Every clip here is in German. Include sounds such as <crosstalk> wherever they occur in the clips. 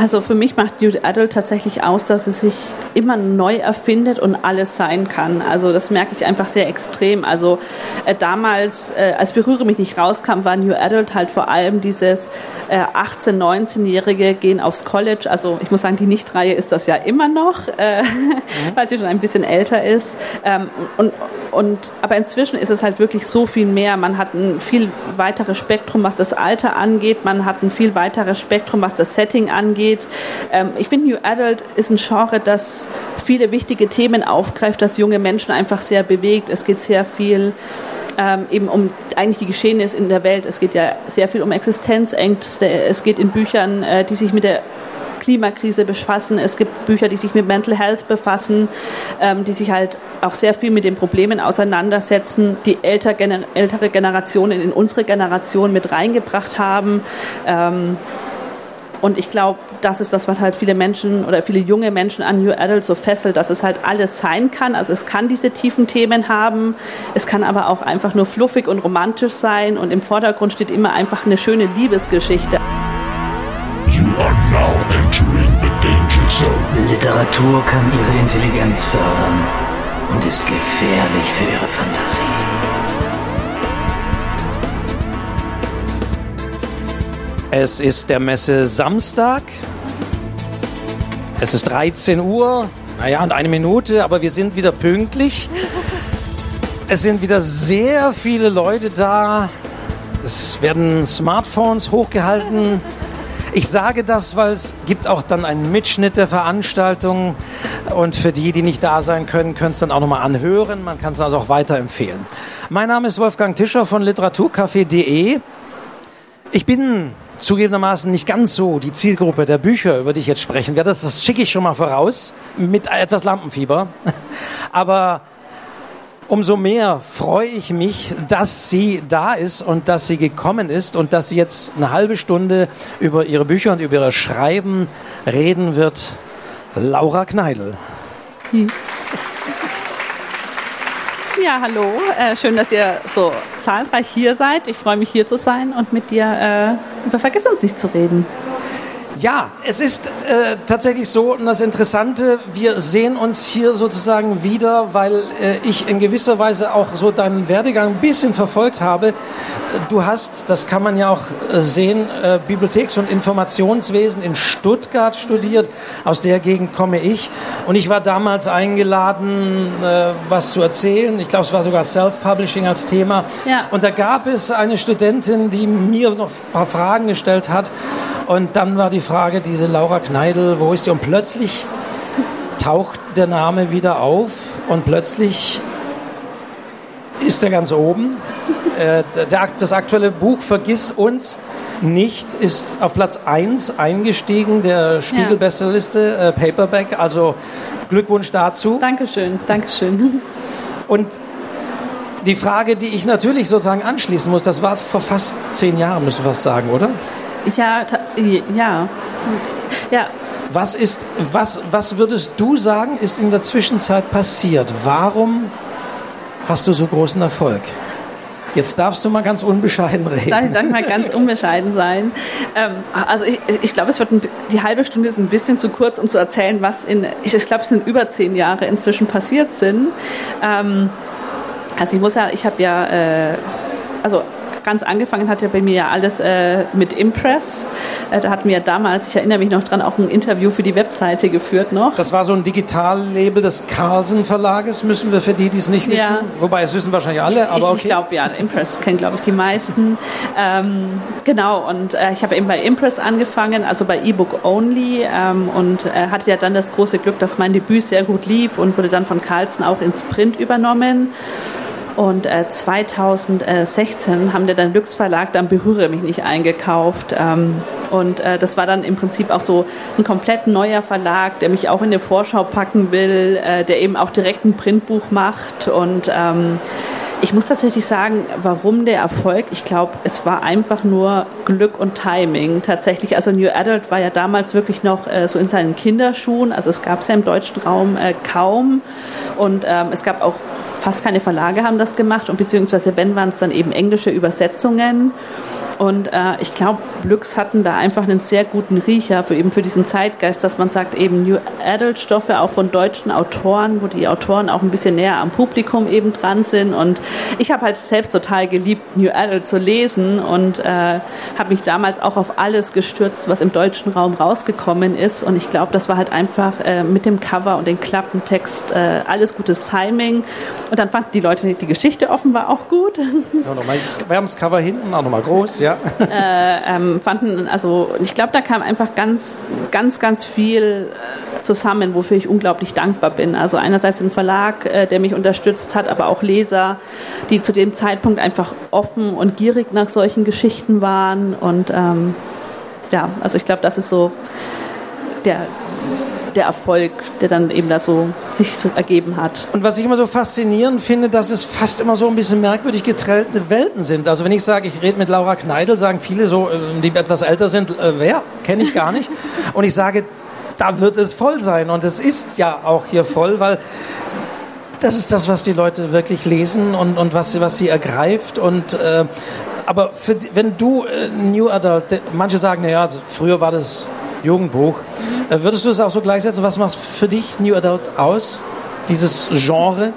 Also für mich macht New Adult tatsächlich aus, dass es sich immer neu erfindet und alles sein kann. Also das merke ich einfach sehr extrem. Also äh, damals, äh, als Berühre mich nicht rauskam, war New Adult halt vor allem dieses äh, 18-, 19-Jährige gehen aufs College. Also ich muss sagen, die Nicht-Reihe ist das ja immer noch, äh, mhm. <laughs> weil sie schon ein bisschen älter ist. Ähm, und, und, aber inzwischen ist es halt wirklich so viel mehr. Man hat ein viel weiteres Spektrum, was das Alter angeht. Man hat ein viel weiteres Spektrum, was das Setting angeht. Ähm, ich finde, New Adult ist ein Genre, das viele wichtige Themen aufgreift, das junge Menschen einfach sehr bewegt. Es geht sehr viel ähm, eben um eigentlich die Geschehnisse in der Welt. Es geht ja sehr viel um Existenzängste. Es geht in Büchern, äh, die sich mit der Klimakrise befassen. Es gibt Bücher, die sich mit Mental Health befassen, ähm, die sich halt auch sehr viel mit den Problemen auseinandersetzen, die älter, gener ältere Generationen in unsere Generation mit reingebracht haben. Ähm, und ich glaube, das ist das, was halt viele Menschen oder viele junge Menschen an New Adult so fesselt, dass es halt alles sein kann. Also es kann diese tiefen Themen haben, es kann aber auch einfach nur fluffig und romantisch sein und im Vordergrund steht immer einfach eine schöne Liebesgeschichte. Literatur kann ihre Intelligenz fördern und ist gefährlich für ihre Fantasie. Es ist der Messe Samstag. Es ist 13 Uhr. Naja, und eine Minute, aber wir sind wieder pünktlich. Es sind wieder sehr viele Leute da. Es werden Smartphones hochgehalten. Ich sage das, weil es gibt auch dann einen Mitschnitt der Veranstaltung und für die, die nicht da sein können, können es dann auch nochmal anhören. Man kann es also auch weiterempfehlen. Mein Name ist Wolfgang Tischer von literaturcafé.de. Ich bin zugegebenermaßen nicht ganz so die Zielgruppe der Bücher, über die ich jetzt sprechen werde. Das, das schicke ich schon mal voraus mit etwas Lampenfieber. <laughs> Aber umso mehr freue ich mich, dass sie da ist und dass sie gekommen ist und dass sie jetzt eine halbe Stunde über ihre Bücher und über ihr Schreiben reden wird. Laura Kneidl. Hm. Ja, hallo. Äh, schön, dass ihr so zahlreich hier seid. Ich freue mich hier zu sein und mit dir äh, über Vergiss uns nicht zu reden. Ja, es ist äh, tatsächlich so, und das Interessante, wir sehen uns hier sozusagen wieder, weil äh, ich in gewisser Weise auch so deinen Werdegang ein bisschen verfolgt habe. Du hast, das kann man ja auch äh, sehen, äh, Bibliotheks- und Informationswesen in Stuttgart studiert. Aus der Gegend komme ich. Und ich war damals eingeladen, äh, was zu erzählen. Ich glaube, es war sogar Self-Publishing als Thema. Ja. Und da gab es eine Studentin, die mir noch ein paar Fragen gestellt hat. Und dann war die Frage, diese Laura Kneidl, wo ist die? Und plötzlich taucht der Name wieder auf und plötzlich ist er ganz oben. Äh, das aktuelle Buch Vergiss uns nicht ist auf Platz 1 eingestiegen der Spiegel-Bestsellerliste äh, Paperback. Also Glückwunsch dazu. Dankeschön, Dankeschön. Und die Frage, die ich natürlich sozusagen anschließen muss, das war vor fast zehn Jahren, müssen wir fast sagen, oder? Ja, ja. Ja. Was, ist, was, was würdest du sagen, ist in der Zwischenzeit passiert? Warum hast du so großen Erfolg? Jetzt darfst du mal ganz unbescheiden reden. Darf ich darf mal ganz <laughs> unbescheiden sein? Ähm, also ich, ich glaube, es wird ein, die halbe Stunde ist ein bisschen zu kurz, um zu erzählen, was in, ich, ich glaube, es sind über zehn Jahre inzwischen passiert sind. Ähm, also ich muss ja, ich habe ja, äh, also ganz angefangen hat ja bei mir ja alles äh, mit Impress. Äh, da hatten wir ja damals, ich erinnere mich noch dran, auch ein Interview für die Webseite geführt noch. Das war so ein Digitallabel des Carlsen Verlages, müssen wir für die, die es nicht wissen. Ja. Wobei es wissen wahrscheinlich alle, aber okay. Ich glaube ja, Impress kennen glaube ich die meisten. Ähm, genau, und äh, ich habe eben bei Impress angefangen, also bei eBook Only ähm, und äh, hatte ja dann das große Glück, dass mein Debüt sehr gut lief und wurde dann von Carlsen auch ins Print übernommen. Und äh, 2016 haben der dann Lux Verlag dann Berühre mich nicht eingekauft. Ähm, und äh, das war dann im Prinzip auch so ein komplett neuer Verlag, der mich auch in eine Vorschau packen will, äh, der eben auch direkt ein Printbuch macht. Und ähm, ich muss tatsächlich sagen, warum der Erfolg? Ich glaube, es war einfach nur Glück und Timing. Tatsächlich, also New Adult war ja damals wirklich noch äh, so in seinen Kinderschuhen. Also es gab es ja im deutschen Raum äh, kaum. Und ähm, es gab auch fast keine Verlage haben das gemacht und beziehungsweise wenn waren es dann eben englische Übersetzungen. Und äh, ich glaube, Lux hatten da einfach einen sehr guten Riecher für eben für diesen Zeitgeist, dass man sagt, eben New Adult Stoffe auch von deutschen Autoren, wo die Autoren auch ein bisschen näher am Publikum eben dran sind. Und ich habe halt selbst total geliebt, New Adult zu lesen und äh, habe mich damals auch auf alles gestürzt, was im deutschen Raum rausgekommen ist. Und ich glaube, das war halt einfach äh, mit dem Cover und dem Klappentext äh, alles gutes Timing. Und dann fanden die Leute die Geschichte offenbar auch gut. Ja, nochmal, wir haben das Cover hinten auch nochmal groß, ja. Äh, ähm, fanden, also ich glaube, da kam einfach ganz, ganz, ganz viel äh, zusammen, wofür ich unglaublich dankbar bin. Also einerseits ein Verlag, äh, der mich unterstützt hat, aber auch Leser, die zu dem Zeitpunkt einfach offen und gierig nach solchen Geschichten waren. Und ähm, ja, also ich glaube, das ist so der, der Erfolg, der dann eben da so sich so ergeben hat. Und was ich immer so faszinierend finde, dass es fast immer so ein bisschen merkwürdig getrennte Welten sind. Also wenn ich sage, ich rede mit Laura Kneidel, sagen viele so, äh, die etwas älter sind, äh, wer? Kenne ich gar nicht. <laughs> Und ich sage, da wird es voll sein. Und es ist ja auch hier voll, weil das ist das, was die Leute wirklich lesen und, und was, was sie ergreift. Und äh, aber für, wenn du äh, New Adult, manche sagen, naja, früher war das Jugendbuch. Äh, würdest du es auch so gleichsetzen? Was macht für dich New Adult aus? Dieses Genre?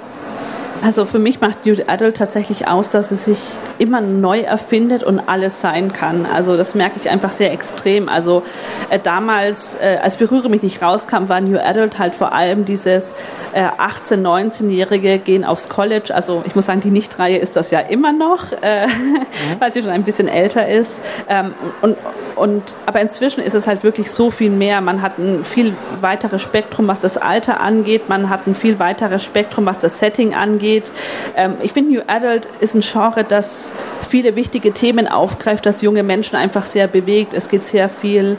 Also für mich macht New Adult tatsächlich aus, dass es sich immer neu erfindet und alles sein kann. Also das merke ich einfach sehr extrem. Also äh, damals, äh, als Berühre mich nicht rauskam, war New Adult halt vor allem dieses äh, 18-, 19-Jährige gehen aufs College. Also ich muss sagen, die Nicht-Reihe ist das ja immer noch, äh, mhm. <laughs> weil sie schon ein bisschen älter ist. Ähm, und, und, aber inzwischen ist es halt wirklich so viel mehr. Man hat ein viel weiteres Spektrum, was das Alter angeht. Man hat ein viel weiteres Spektrum, was das Setting angeht. Ähm, ich finde, New Adult ist ein Genre, das viele wichtige Themen aufgreift, das junge Menschen einfach sehr bewegt. Es geht sehr viel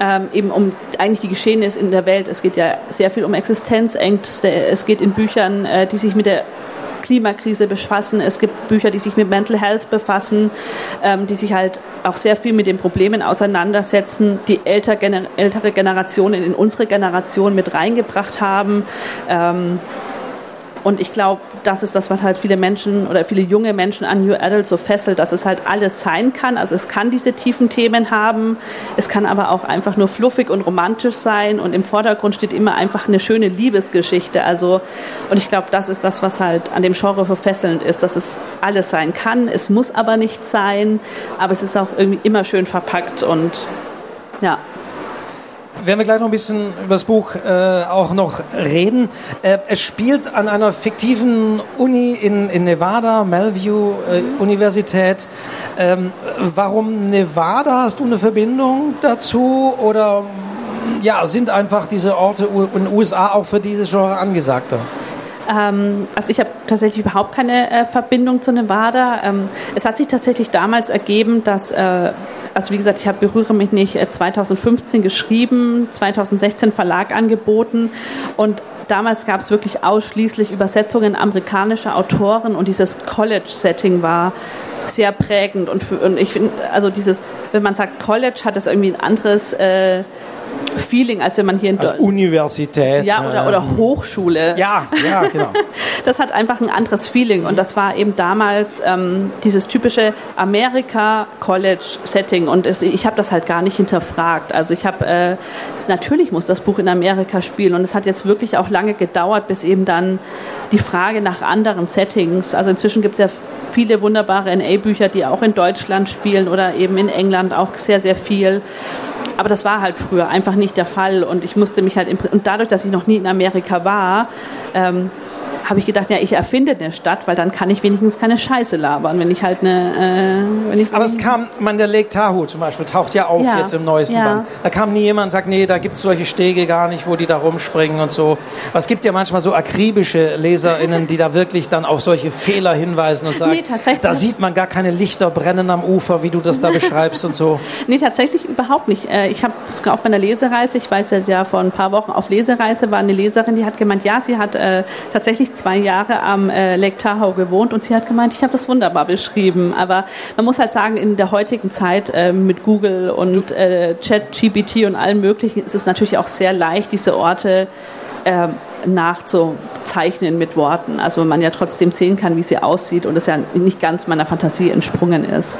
ähm, eben um eigentlich die Geschehnisse in der Welt. Es geht ja sehr viel um Existenzängste. Es geht in Büchern, äh, die sich mit der Klimakrise befassen. Es gibt Bücher, die sich mit Mental Health befassen, ähm, die sich halt auch sehr viel mit den Problemen auseinandersetzen, die älter, gener ältere Generationen in unsere Generation mit reingebracht haben. Ähm, und ich glaube, das ist das, was halt viele Menschen oder viele junge Menschen an New Adult so fesselt, dass es halt alles sein kann. Also es kann diese tiefen Themen haben, es kann aber auch einfach nur fluffig und romantisch sein und im Vordergrund steht immer einfach eine schöne Liebesgeschichte. Also und ich glaube, das ist das, was halt an dem Genre so fesselnd ist, dass es alles sein kann. Es muss aber nicht sein, aber es ist auch irgendwie immer schön verpackt und ja werden wir gleich noch ein bisschen über das Buch äh, auch noch reden. Äh, es spielt an einer fiktiven Uni in, in Nevada, Melview äh, Universität. Ähm, warum Nevada? Hast du eine Verbindung dazu? Oder ja, sind einfach diese Orte in den USA auch für dieses Genre angesagter? Ähm, also ich habe tatsächlich überhaupt keine äh, Verbindung zu Nevada. Ähm, es hat sich tatsächlich damals ergeben, dass, äh, also wie gesagt, ich habe Berühre mich nicht 2015 äh, geschrieben, 2016 Verlag angeboten und damals gab es wirklich ausschließlich Übersetzungen amerikanischer Autoren und dieses College-Setting war sehr prägend und, für, und ich finde, also dieses, wenn man sagt College, hat das irgendwie ein anderes äh, Feeling, als wenn man hier in Als Universität. Ja, oder, oder Hochschule. Ja, ja, genau. <laughs> das hat einfach ein anderes Feeling und das war eben damals ähm, dieses typische Amerika-College-Setting und es, ich habe das halt gar nicht hinterfragt. Also ich habe, äh, natürlich muss das Buch in Amerika spielen und es hat jetzt wirklich auch lange gedauert, bis eben dann die Frage nach anderen Settings, also inzwischen gibt es ja viele wunderbare NA-Bücher, die auch in Deutschland spielen oder eben in England auch sehr, sehr viel. Aber das war halt früher einfach nicht der Fall. Und ich musste mich halt, und dadurch, dass ich noch nie in Amerika war, ähm, habe ich gedacht, ja, ich erfinde eine Stadt, weil dann kann ich wenigstens keine Scheiße labern, wenn ich halt eine. Äh, wenn ich Aber es kam, man, der Lake Tahoe zum Beispiel taucht ja auf ja. jetzt im neuesten ja. Band. Da kam nie jemand und sagt, nee, da gibt es solche Stege gar nicht, wo die da rumspringen und so. Aber es gibt ja manchmal so akribische LeserInnen, die da wirklich dann auf solche Fehler hinweisen und sagen, nee, da sieht man gar keine Lichter brennen am Ufer, wie du das da beschreibst und so. <laughs> Nee, tatsächlich überhaupt nicht. Äh, ich habe auf meiner Lesereise, ich weiß ja vor ein paar Wochen auf Lesereise war eine Leserin, die hat gemeint, ja, sie hat äh, tatsächlich zwei Jahre am äh, Lake Tahoe gewohnt und sie hat gemeint, ich habe das wunderbar beschrieben. Aber man muss halt sagen, in der heutigen Zeit äh, mit Google und äh, Chat, GPT und allem Möglichen ist es natürlich auch sehr leicht, diese Orte äh, nachzuzeichnen mit Worten. Also man ja trotzdem sehen kann, wie sie aussieht und es ja nicht ganz meiner Fantasie entsprungen ist.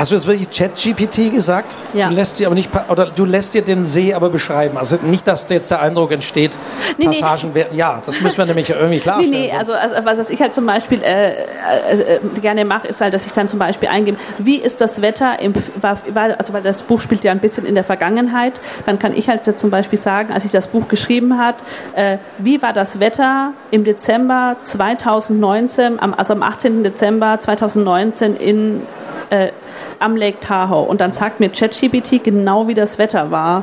Hast du jetzt wirklich ChatGPT gesagt? Ja. Du lässt dir aber nicht oder du lässt dir den See aber beschreiben. Also nicht, dass jetzt der Eindruck entsteht, Nee, nee. Passagen wären. Ja, das müssen wir nämlich irgendwie Nee, klarstellen. nee, sonst- also, also was was ich halt zum Beispiel äh, äh, äh, gerne mache, ist halt, dass ich dann zum Beispiel eingebe, wie ist das Wetter, im, war, war, also weil das Buch spielt ja ein bisschen in der Vergangenheit, dann kann ich halt jetzt zum Beispiel sagen, als ich das Buch geschrieben hat, äh, wie war das Wetter im Dezember 2019, am, also am 18. Dezember 2019 in äh, am Lake Tahoe und dann sagt mir ChatGPT genau, wie das Wetter war.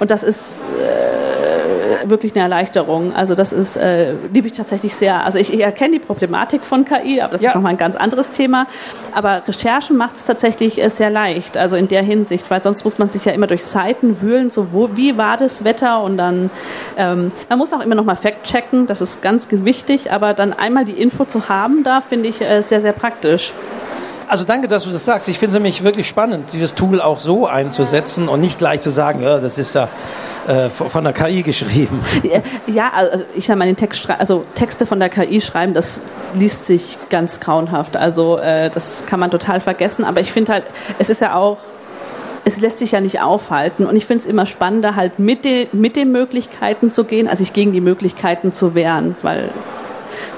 Und das ist äh, wirklich eine Erleichterung. Also das ist, äh, liebe ich tatsächlich sehr. Also ich, ich erkenne die Problematik von KI, aber das Ja. ist nochmal ein ganz anderes Thema. Aber Recherchen macht es tatsächlich äh, sehr leicht, also in der Hinsicht, weil sonst muss man sich ja immer durch Seiten wühlen, so wo, wie war das Wetter und dann, ähm, man muss auch immer nochmal fact-checken, das ist ganz wichtig, aber dann einmal die Info zu haben, da finde ich äh, sehr, sehr praktisch. Also danke, dass du das sagst. Ich finde es nämlich wirklich spannend, dieses Tool auch so einzusetzen und nicht gleich zu sagen, ja, das ist ja äh, von der KI geschrieben. Ja, also ich den Text also Texte von der KI schreiben, das liest sich ganz grauenhaft. Also äh, das kann man total vergessen. Aber ich finde halt, es ist ja auch, es lässt sich ja nicht aufhalten. Und ich finde es immer spannender, halt mit, den mit den Möglichkeiten zu gehen, als sich gegen die Möglichkeiten zu wehren. Weil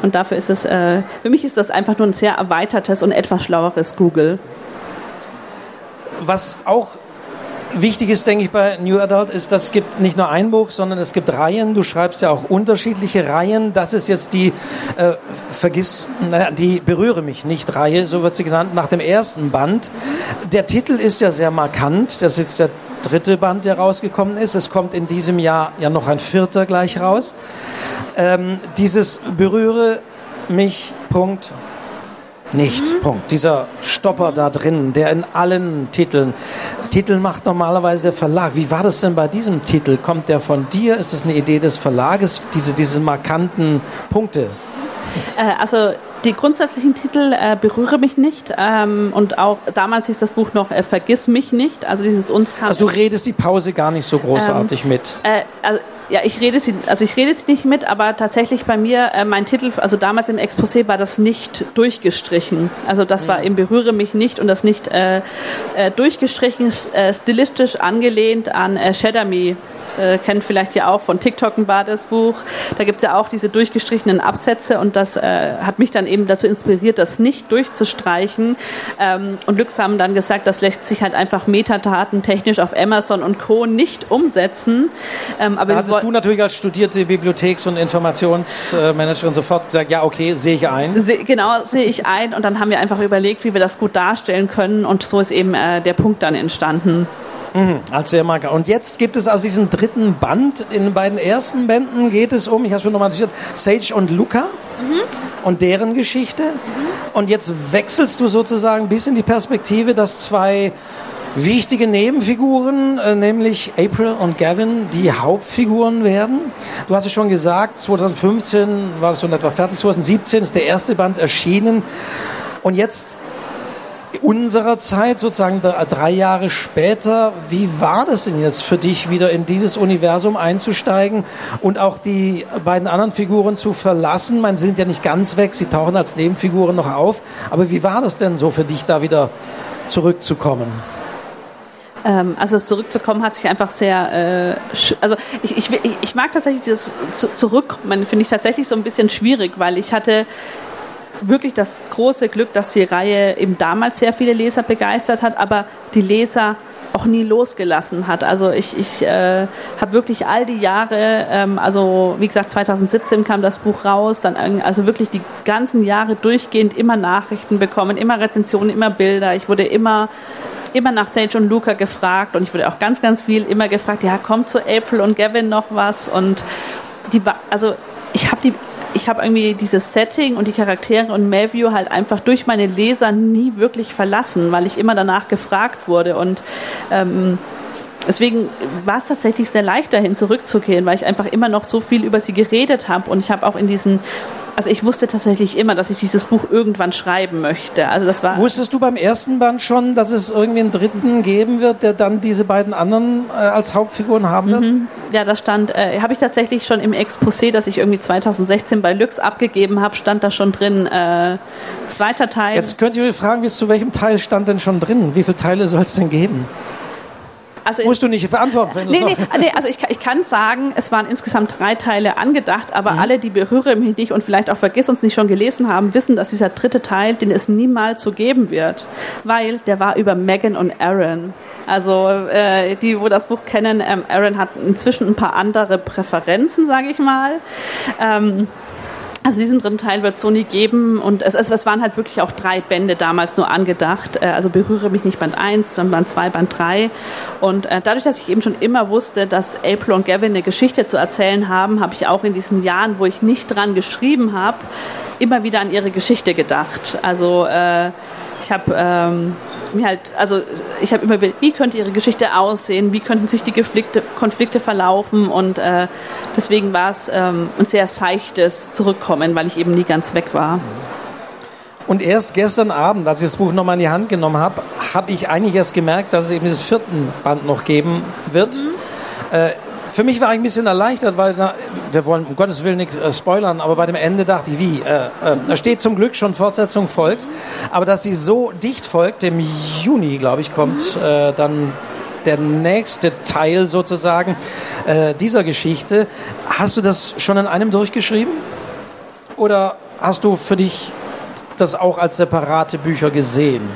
und dafür ist es, äh, für mich ist das einfach nur ein sehr erweitertes und etwas schlaueres Google. Was auch wichtig ist, denke ich, bei New Adult, ist, dass es gibt nicht nur ein Buch, sondern es gibt Reihen. Du schreibst ja auch unterschiedliche Reihen. Das ist jetzt die, äh, vergiss, naja, die Berühre mich nicht Reihe, so wird sie genannt, nach dem ersten Band. Der Titel ist ja sehr markant. Das ist jetzt der dritte Band, der rausgekommen ist. Es kommt in diesem Jahr ja noch ein vierter gleich raus. Ähm, dieses Berühre mich, Punkt, nicht. Punkt. Dieser Stopper da drin, der in allen Titeln. Titel macht normalerweise der Verlag. Wie war das denn bei diesem Titel? Kommt der von dir? Ist es eine Idee des Verlages? Diese, diese markanten Punkte. Äh, also die grundsätzlichen Titel äh, berühre mich nicht ähm, und auch damals hieß das Buch noch äh, Vergiss mich nicht. Also dieses uns kam. Also du redest die Pause gar nicht so großartig mit. Äh, also, ja, ich rede sie, also ich rede sie nicht mit, aber tatsächlich bei mir, äh, mein Titel, also damals im Exposé war das nicht durchgestrichen. Also das war im Berühre mich nicht und das nicht äh, äh, durchgestrichen, äh, stilistisch angelehnt an äh, Shadow Me. Äh, kennt vielleicht ja auch von TikTok ein war das Buch. Da gibt es ja auch diese durchgestrichenen Absätze und das äh, hat mich dann eben dazu inspiriert, das nicht durchzustreichen. Ähm, und Lux haben dann gesagt, das lässt sich halt einfach Metadaten technisch auf Amazon und Co. nicht umsetzen. Ähm, aber Da hattest du natürlich als studierte Bibliotheks- und Informationsmanagerin sofort gesagt, ja, okay, sehe ich ein. Se- Genau, sehe ich ein. Und dann haben wir einfach überlegt, wie wir das gut darstellen können. Und so ist eben äh, der Punkt dann entstanden. Als sehr markant. Und jetzt gibt es also diesen dritten Band. In den beiden ersten Bänden geht es um, ich habe es mir nochmal notiert, Sage und Luca und deren Geschichte. Und jetzt wechselst du sozusagen ein bisschen die Perspektive, dass zwei wichtige Nebenfiguren, äh, nämlich April und Gavin, die Hauptfiguren werden. Du hast es schon gesagt, 2015 war es so in etwa fertig, 2017 ist der erste Band erschienen. Und jetzt unserer Zeit, sozusagen drei Jahre später, wie war das denn jetzt für dich, wieder in dieses Universum einzusteigen und auch die beiden anderen Figuren zu verlassen? Man sind ja nicht ganz weg, sie tauchen als Nebenfiguren noch auf. Aber wie war das denn so für dich, da wieder zurückzukommen? Ähm, also das zurückzukommen hat sich einfach sehr, äh, also ich, ich, ich- mag tatsächlich das zu, Zurückkommen, finde ich tatsächlich so ein bisschen schwierig, weil ich hatte wirklich das große Glück, dass die Reihe eben damals sehr viele Leser begeistert hat, aber die Leser auch nie losgelassen hat. Also ich, ich äh, habe wirklich all die Jahre, ähm, also wie gesagt 2017 kam das Buch raus, dann also wirklich die ganzen Jahre durchgehend immer Nachrichten bekommen, immer Rezensionen, immer Bilder. Ich wurde immer immer nach Sage und Luca gefragt und ich wurde auch ganz, ganz viel immer gefragt, ja, kommt zu April und Gavin noch was? Und die, also ich habe die, ich habe irgendwie dieses Setting und die Charaktere und Melview halt einfach durch meine Leser nie wirklich verlassen, weil ich immer danach gefragt wurde und ähm, Deswegen war es tatsächlich sehr leicht, dahin zurückzugehen, weil ich einfach immer noch so viel über sie geredet habe. Und ich habe auch in diesen also ich wusste tatsächlich immer, dass ich dieses Buch irgendwann schreiben möchte. Also das war. Wusstest du beim ersten Band schon, dass es irgendwie einen dritten geben wird, der dann diese beiden anderen äh, als Hauptfiguren haben wird? Mhm. Ja, da stand, äh, habe ich tatsächlich schon im Exposé, das ich irgendwie 2016 bei Lux abgegeben habe, stand da schon drin, äh, zweiter Teil. Jetzt könnt ihr fragen, wie zu welchem Teil stand denn schon drin? Wie viele Teile soll es denn geben? Also Musst du nicht beantworten. Wenn nee, nee, nee, also ich, ich kann sagen, es waren insgesamt drei Teile angedacht, aber mhm. alle, die berühre mich nicht und vielleicht auch vergiss uns nicht schon gelesen haben, wissen, dass dieser dritte Teil, den es niemals so geben wird, weil der war über Megan und Aaron. Also äh, die, wo das Buch kennen, ähm, Aaron hat inzwischen ein paar andere Präferenzen, sage ich mal. Ähm, also diesen dritten Teil wird so nie geben und es, es, es, waren halt wirklich auch drei Bände damals nur angedacht. Äh, also berühre mich nicht Band 1, sondern Band 2, Band 3. Und äh, dadurch, dass ich eben schon immer wusste, dass April und Gavin eine Geschichte zu erzählen haben, habe ich auch in diesen Jahren, wo ich nicht dran geschrieben habe, immer wieder an ihre Geschichte gedacht. Also äh, ich habe ähm, mir halt, also ich habe immer wie könnte ihre Geschichte aussehen, wie könnten sich die Konflikte, Konflikte verlaufen und äh, deswegen war es ähm, ein sehr seichtes Zurückkommen, weil ich eben nie ganz weg war. Und erst gestern Abend, als ich das Buch nochmal in die Hand genommen habe, habe ich eigentlich erst gemerkt, dass es eben dieses vierten Band noch geben wird. Mhm. Äh, für mich war ich ein bisschen erleichtert, weil na, wir wollen um Gottes Willen nichts äh, spoilern, aber bei dem Ende dachte ich, wie? Äh, äh, da steht zum Glück schon Fortsetzung folgt, aber dass sie so dicht folgt, im Juni, glaube ich, kommt äh, dann der nächste Teil sozusagen äh, dieser Geschichte. Hast du das schon in einem durchgeschrieben? Oder hast du für dich das auch als separate Bücher gesehen?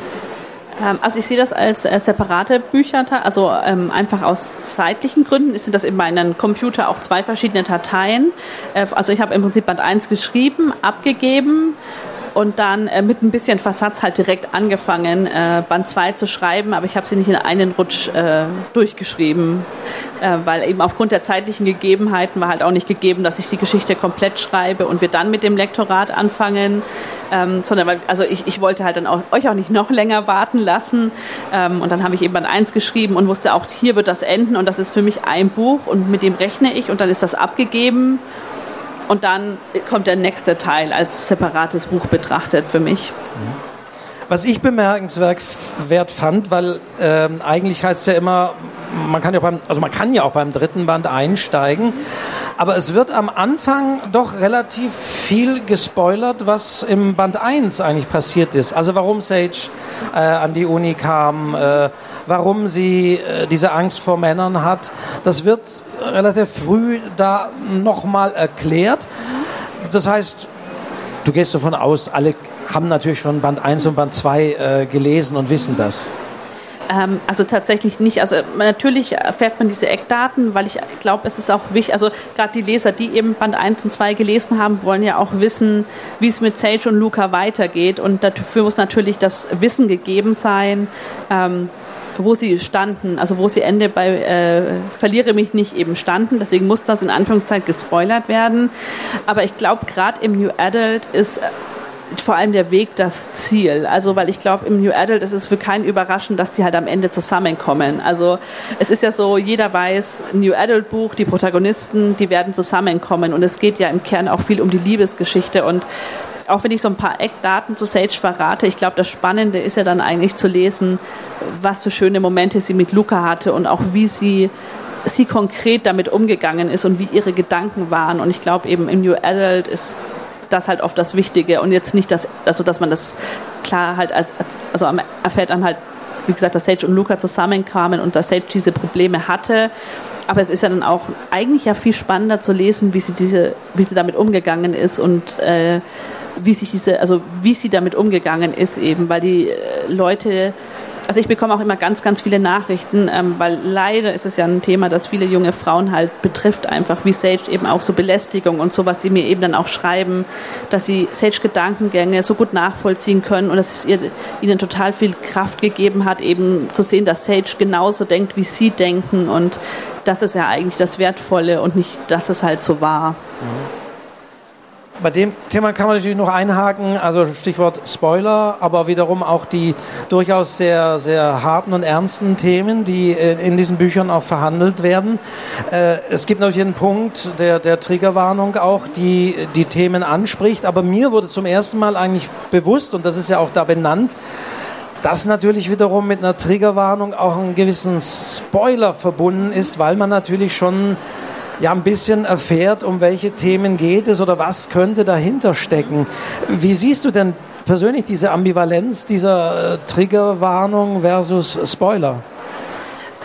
Ähm, also ich sehe das als äh, separate Bücher, also ähm, einfach aus zeitlichen Gründen sind das in meinem Computer auch zwei verschiedene Dateien. Äh, also ich habe im Prinzip Band 1 geschrieben, abgegeben, und dann äh, mit ein bisschen Versatz halt direkt angefangen, äh, Band 2 zu schreiben, aber ich habe sie nicht in einen Rutsch äh, durchgeschrieben, äh, weil eben aufgrund der zeitlichen Gegebenheiten war halt auch nicht gegeben, dass ich die Geschichte komplett schreibe und wir dann mit dem Lektorat anfangen, ähm, sondern weil, also ich, ich wollte halt dann auch, euch auch nicht noch länger warten lassen. Ähm, und dann habe ich eben Band 1 geschrieben und wusste auch, hier wird das enden. Und das ist für mich ein Buch und mit dem rechne ich. Und dann ist das abgegeben und dann kommt der nächste Teil als separates Buch betrachtet für mich. Was ich bemerkenswert fand, weil ähm, eigentlich heißt es ja immer, man kann ja beim, also man kann ja auch beim dritten Band einsteigen, aber es wird am Anfang doch relativ viel gespoilert, was im Band 1 eigentlich passiert ist. Also warum Sage äh, an die Uni kam, äh, warum sie äh, diese Angst vor Männern hat. Das wird relativ früh da nochmal erklärt. Das heißt, du gehst davon aus, alle haben natürlich schon Band 1 und Band 2 äh, gelesen und wissen das. Ähm, also tatsächlich nicht. Also natürlich erfährt man diese Eckdaten, weil ich glaube, es ist auch wichtig, also gerade die Leser, die eben Band 1 und 2 gelesen haben, wollen ja auch wissen, wie es mit Sage und Luca weitergeht. Und dafür muss natürlich das Wissen gegeben sein. Ähm, wo sie standen, also wo sie Ende bei äh, Verliere mich nicht eben standen. Deswegen muss das in Anführungszeichen gespoilert werden. Aber ich glaube, gerade im New Adult ist vor allem der Weg das Ziel. Also, weil ich glaube, im New Adult ist es für keinen überraschend, dass die halt am Ende zusammenkommen. Also, es ist ja so, jeder weiß, New Adult Buch, die Protagonisten, die werden zusammenkommen. Und es geht ja im Kern auch viel um die Liebesgeschichte. Und auch wenn ich so ein paar Eckdaten zu Sage verrate, ich glaube, das Spannende ist ja dann eigentlich zu lesen, was für schöne Momente sie mit Luca hatte und auch wie sie sie konkret damit umgegangen ist und wie ihre Gedanken waren. Und ich glaube eben im New Adult ist das halt oft das Wichtige und jetzt nicht das, also dass man das klar halt als, also erfährt dann halt, wie gesagt, dass Sage und Luca zusammenkamen und dass Sage diese Probleme hatte. Aber es ist ja dann auch eigentlich ja viel spannender zu lesen, wie sie diese, wie sie damit umgegangen ist und äh, wie sich diese, also wie sie damit umgegangen ist eben, weil die äh, Leute also ich bekomme auch immer ganz, ganz viele Nachrichten, ähm, weil leider ist es ja ein Thema, das viele junge Frauen halt betrifft, einfach wie Sage eben auch so Belästigung und sowas, die mir eben dann auch schreiben, dass sie Sage Gedankengänge so gut nachvollziehen können und dass es ihr, ihnen total viel Kraft gegeben hat, eben zu sehen, dass Sage genauso denkt, wie sie denken und das ist ja eigentlich das Wertvolle und nicht, dass es halt so war. Mhm. Bei dem Thema kann man natürlich noch einhaken, also Stichwort Spoiler, aber wiederum auch die durchaus sehr, sehr harten und ernsten Themen, die in diesen Büchern auch verhandelt werden. Äh, es gibt natürlich einen Punkt der, der Triggerwarnung auch, die die Themen anspricht, aber mir wurde zum ersten Mal eigentlich bewusst, und das ist ja auch da benannt, dass natürlich wiederum mit einer Triggerwarnung auch einen gewissen Spoiler verbunden ist, weil man natürlich schon ja ein bisschen erfährt, um welche Themen geht es oder was könnte dahinter stecken. Wie siehst du denn persönlich diese Ambivalenz dieser äh, Triggerwarnung versus Spoiler?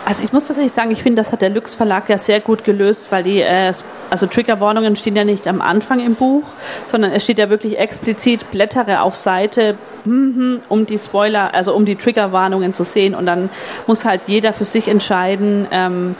Also ich muss tatsächlich sagen, ich finde, das hat der Lux Verlag ja sehr gut gelöst, weil die, äh, also Triggerwarnungen stehen ja nicht am Anfang im Buch, sondern es steht ja wirklich explizit, blättere auf Seite, mhm, um die Spoiler, also um die Triggerwarnungen zu sehen und dann muss halt jeder für sich entscheiden, ähm,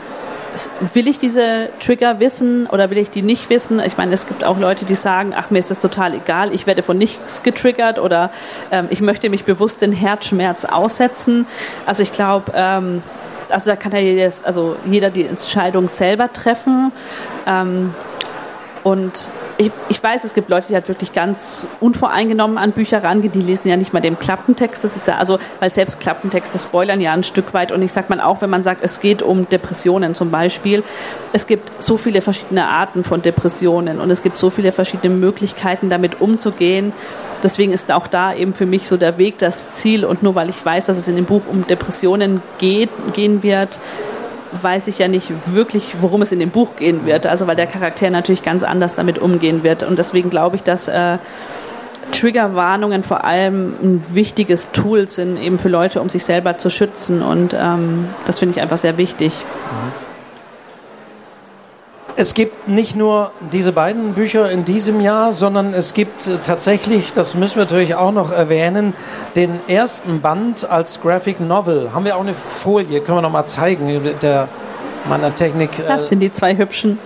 will ich diese Trigger wissen oder will ich die nicht wissen? Ich meine, es gibt auch Leute, die sagen, ach, mir ist das total egal, ich werde von nichts getriggert oder ähm, ich möchte mich bewusst den Herzschmerz aussetzen. Also ich glaube, ähm, also da kann ja jedes, also jeder die Entscheidung selber treffen. Ähm, und ich, ich weiß, es gibt Leute, die halt wirklich ganz unvoreingenommen an Bücher rangehen, die lesen ja nicht mal den Klappentext. Das ist ja, also, weil selbst Klappentexte spoilern ja ein Stück weit. Und ich sag mal auch, wenn man sagt, es geht um Depressionen zum Beispiel, es gibt so viele verschiedene Arten von Depressionen und es gibt so viele verschiedene Möglichkeiten, damit umzugehen. Deswegen ist auch da eben für mich so der Weg das Ziel. Und nur weil ich weiß, dass es in dem Buch um Depressionen geht, gehen wird, weiß ich ja nicht wirklich, worum es in dem Buch gehen wird. Also weil der Charakter natürlich ganz anders damit umgehen wird. Und deswegen glaube ich, dass äh, Triggerwarnungen vor allem ein wichtiges Tool sind, eben für Leute, um sich selber zu schützen. Und ähm, das finde ich einfach sehr wichtig. Mhm. Es gibt nicht nur diese beiden Bücher in diesem Jahr, sondern es gibt äh, tatsächlich, das müssen wir natürlich auch noch erwähnen, den ersten Band als Graphic Novel. Haben wir auch eine Folie, können wir noch mal zeigen, der meiner Technik. Äh, das sind die zwei hübschen.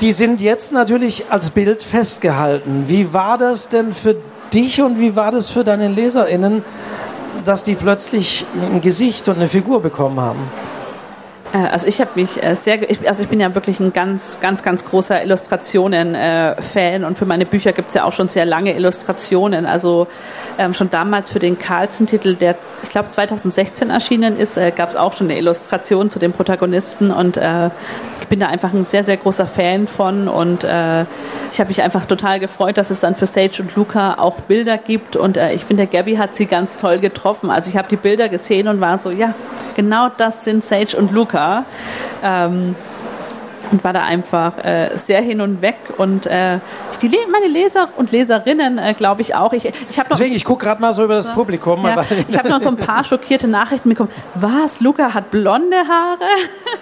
Die sind jetzt natürlich als Bild festgehalten. Wie war das denn für dich und wie war das für deine LeserInnen, dass die plötzlich ein Gesicht und eine Figur bekommen haben? Äh, also ich habe mich äh, sehr, also ich bin ja wirklich ein ganz, ganz, ganz großer Illustrationen-Fan und für meine Bücher gibt es ja auch schon sehr lange Illustrationen. Also ähm, schon damals für den Carlsen-Titel, der ich glaube 2016 erschienen ist, äh, gab es auch schon eine Illustration zu dem Protagonisten und äh, ich bin da einfach ein sehr, sehr großer Fan von und äh, ich habe mich einfach total gefreut, dass es dann für Sage und Luca auch Bilder gibt und äh, ich finde, Gabby hat sie ganz toll getroffen. Also ich habe die Bilder gesehen und war so, ja, genau das sind Sage und Luca. Ähm, und war da einfach äh, sehr hin und weg und äh, die meine Leser und Leserinnen äh, glaube ich auch. Ich, ich noch, Deswegen, ich gucke gerade mal so über das Publikum. Ja, ich habe noch so ein paar <laughs> schockierte Nachrichten bekommen. Was, Luca hat blonde Haare?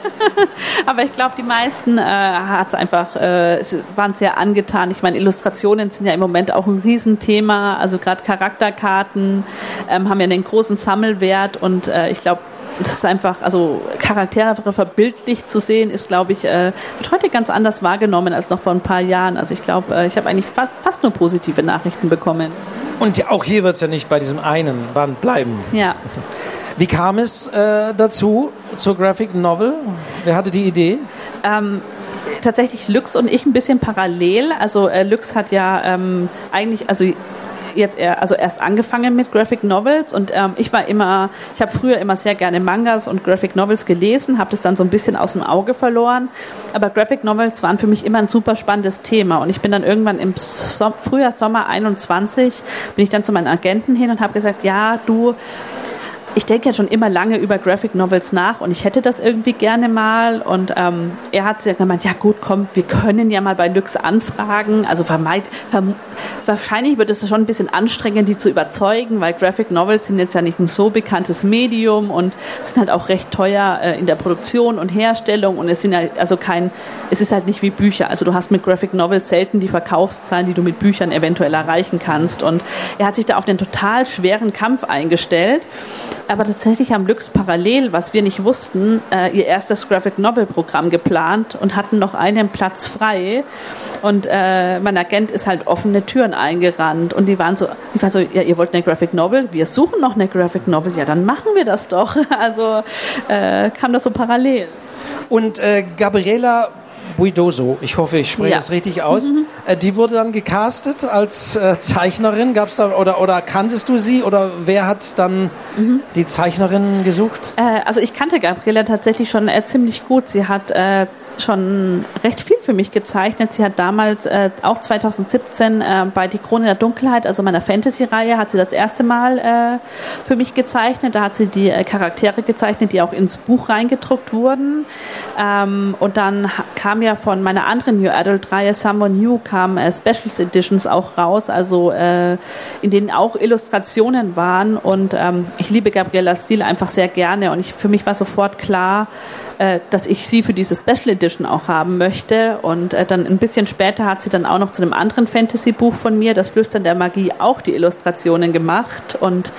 <laughs> Aber ich glaube, die meisten äh, hat es einfach, äh, waren sehr angetan. Ich meine, Illustrationen sind ja im Moment auch ein Riesenthema. Also gerade Charakterkarten ähm, haben ja einen großen Sammelwert und äh, ich glaube, das ist einfach, also Charaktere verbildlicht zu sehen, ist, glaube ich, äh, wird heute ganz anders wahrgenommen als noch vor ein paar Jahren. Also ich glaube, äh, ich habe eigentlich fast, fast nur positive Nachrichten bekommen. Und auch hier wird es ja nicht bei diesem einen Band bleiben. Ja. <laughs> Wie kam es äh, dazu, zur Graphic Novel? Wer hatte die Idee? Ähm, tatsächlich Lux und ich ein bisschen parallel. Also äh, Lux hat ja ähm, eigentlich, also jetzt eher, also erst angefangen mit Graphic Novels und ähm, ich war immer, ich habe früher immer sehr gerne Mangas und Graphic Novels gelesen, habe das dann so ein bisschen aus dem Auge verloren. Aber Graphic Novels waren für mich immer ein super spannendes Thema und ich bin dann irgendwann im so Frühjahr, Sommer 21 bin ich dann zu meinen Agenten hin und habe gesagt, ja, du, ich denke ja schon immer lange über Graphic Novels nach und ich hätte das irgendwie gerne mal. Und ähm, er hat ja gemeint, ja gut, komm, wir können ja mal bei Lux anfragen. Also vermeid, verm wahrscheinlich wird es schon ein bisschen anstrengend, die zu überzeugen, weil Graphic Novels sind jetzt ja nicht ein so bekanntes Medium und sind halt auch recht teuer äh, in der Produktion und Herstellung und es sind halt also kein, es ist halt nicht wie Bücher. Also du hast mit Graphic Novels selten die Verkaufszahlen, die du mit Büchern eventuell erreichen kannst. Und er hat sich da auf den total schweren Kampf eingestellt aber tatsächlich haben Lux parallel, was wir nicht wussten, äh, ihr erstes Graphic Novel Programm geplant und hatten noch einen Platz frei. Und äh, mein Agent ist halt offene Türen eingerannt und die waren so, ich war so, ja, ihr wollt eine Graphic Novel? Wir suchen noch eine Graphic Novel. Ja, dann machen wir das doch. <laughs> Also äh, kam das so parallel. Und äh, Gabriela Buidoso, ich hoffe, ich spreche Ja. das richtig aus. Mhm. Äh, die wurde dann gecastet als äh, Zeichnerin. Gab's da oder oder kanntest du sie oder wer hat dann Mhm. die Zeichnerin gesucht? Äh, also ich kannte Gabriela tatsächlich schon äh, ziemlich gut. Sie hat äh, schon recht viel für mich gezeichnet. Sie hat damals äh, auch 2017 äh, bei Die Krone der Dunkelheit, also meiner Fantasy-Reihe, hat sie das erste Mal äh, für mich gezeichnet. Da hat sie die äh, Charaktere gezeichnet, die auch ins Buch reingedruckt wurden. Ähm, und dann kam ja von meiner anderen New Adult-Reihe Someone New kam äh, Specials Editions auch raus, also äh, in denen auch Illustrationen waren. Und ähm, ich liebe Gabrielas Stil einfach sehr gerne. Und ich, für mich war sofort klar, äh, dass ich sie für diese Special Edition auch haben möchte. Und äh, dann ein bisschen später hat sie dann auch noch zu einem anderen Fantasy-Buch von mir, das Flüstern der Magie, auch die Illustrationen gemacht. Und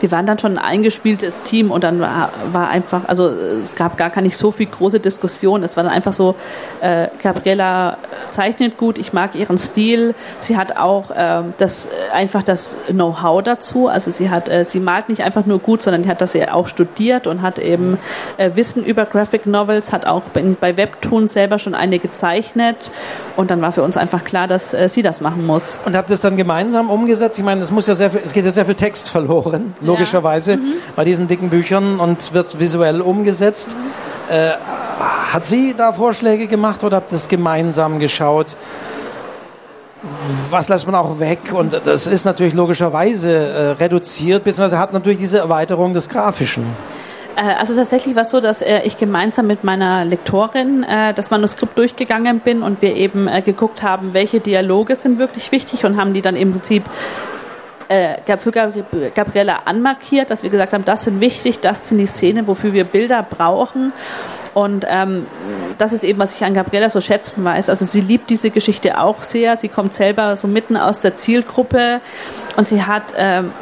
wir waren dann schon ein eingespieltes Team und dann war, war einfach, also es gab gar nicht so viel große Diskussion. Es war dann einfach so, äh, Gabriela zeichnet gut, ich mag ihren Stil. Sie hat auch äh, das einfach das Know-how dazu. Also sie hat, äh, sie malt nicht einfach nur gut, sondern hat das ja auch studiert und hat eben äh, Wissen über Graphic Novels, hat auch bei, bei Webtoons selber schon eine gezeichnet. Und dann war für uns einfach klar, dass äh, sie das machen muss. Und habt ihr es dann gemeinsam umgesetzt? Ich meine, es muss ja sehr viel, es geht ja sehr viel Text verloren, logischerweise, bei diesen dicken Büchern und wird visuell umgesetzt. Äh, hat sie da Vorschläge gemacht oder habt ihr es gemeinsam geschaut? Was lässt man auch weg? Und das ist natürlich logischerweise äh, reduziert, beziehungsweise hat natürlich diese Erweiterung des Grafischen. Äh, Also tatsächlich war es so, dass äh, ich gemeinsam mit meiner Lektorin äh, das Manuskript durchgegangen bin und wir eben geguckt haben, welche Dialoge sind wirklich wichtig und haben die dann im Prinzip äh, für Gabri- Gabriella anmarkiert, dass wir gesagt haben, das sind wichtig, das sind die Szenen, wofür wir Bilder brauchen. Und ähm, das ist eben, was ich an Gabriella so schätzen weiß. Also sie liebt diese Geschichte auch sehr. Sie kommt selber so mitten aus der Zielgruppe und sie hat ähm,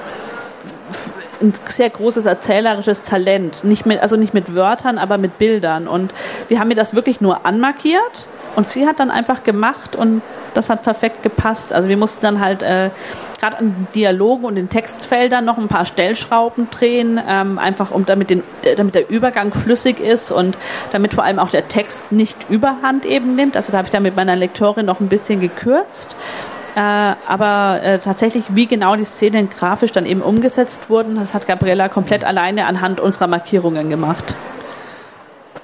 ein sehr großes erzählerisches Talent. Nicht mit, also nicht mit Wörtern, aber mit Bildern. Und wir haben mir das wirklich nur anmarkiert und sie hat dann einfach gemacht und das hat perfekt gepasst. Also wir mussten dann halt äh, gerade an Dialogen und den Textfeldern noch ein paar Stellschrauben drehen, ähm, einfach um damit, den, damit der Übergang flüssig ist und damit vor allem auch der Text nicht überhand eben nimmt. Also da habe ich dann mit meiner Lektorin noch ein bisschen gekürzt. Äh, aber äh, tatsächlich, wie genau die Szenen grafisch dann eben umgesetzt wurden, das hat Gabriella komplett alleine anhand unserer Markierungen gemacht.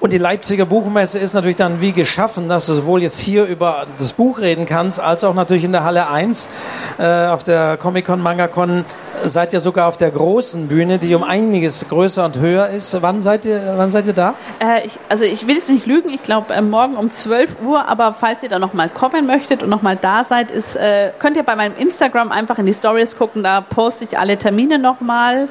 Und die Leipziger Buchmesse ist natürlich dann wie geschaffen, dass du sowohl jetzt hier über das Buch reden kannst, als auch natürlich in der Halle 1 äh, auf der Comic-Con, Manga-Con seid ihr sogar auf der großen Bühne, die um einiges größer und höher ist. Wann seid ihr, wann seid ihr da? Äh, ich, also ich will jetzt nicht lügen, ich glaube äh, morgen um 12 Uhr, aber falls ihr da nochmal kommen möchtet und nochmal da seid, ist, äh, könnt ihr bei meinem Instagram einfach in die Stories gucken, da poste ich alle Termine nochmal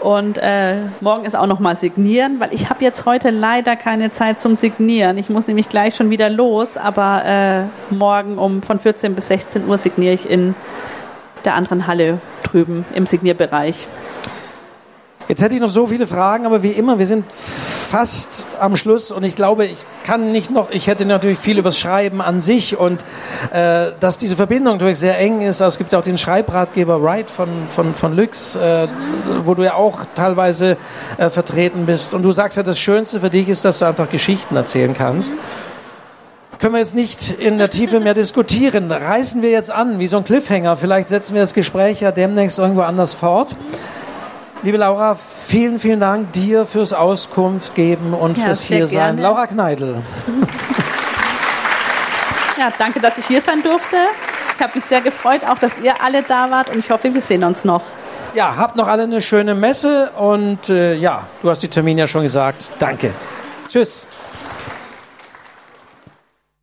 und äh, morgen ist auch nochmal signieren, weil ich habe jetzt heute leider keine Zeit zum Signieren. Ich muss nämlich gleich schon wieder los, aber äh, morgen um von 14 bis 16 Uhr signiere ich in der anderen Halle drüben im Signierbereich. Jetzt hätte ich noch so viele Fragen, aber wie immer, wir sind fast am Schluss und ich glaube, ich kann nicht noch, ich hätte natürlich viel über das Schreiben an sich und äh, dass diese Verbindung natürlich sehr eng ist. Also es gibt ja auch den Schreibratgeber Wright von, von, von Lux, äh, wo du ja auch teilweise äh, vertreten bist. Und du sagst ja, das Schönste für dich ist, dass du einfach Geschichten erzählen kannst. Können wir jetzt nicht in der Tiefe mehr diskutieren. Reißen wir jetzt an, wie so ein Cliffhanger. Vielleicht setzen wir das Gespräch ja demnächst irgendwo anders fort. Liebe Laura, vielen, vielen Dank dir fürs Auskunft geben und Ja, fürs sehr hier sein. gerne. Laura Kneidl. <laughs> Ja, danke, dass ich hier sein durfte. Ich habe mich sehr gefreut, auch dass ihr alle da wart und ich hoffe, wir sehen uns noch. Ja, habt noch alle eine schöne Messe und äh, ja, du hast die Termine ja schon gesagt. Danke. Tschüss.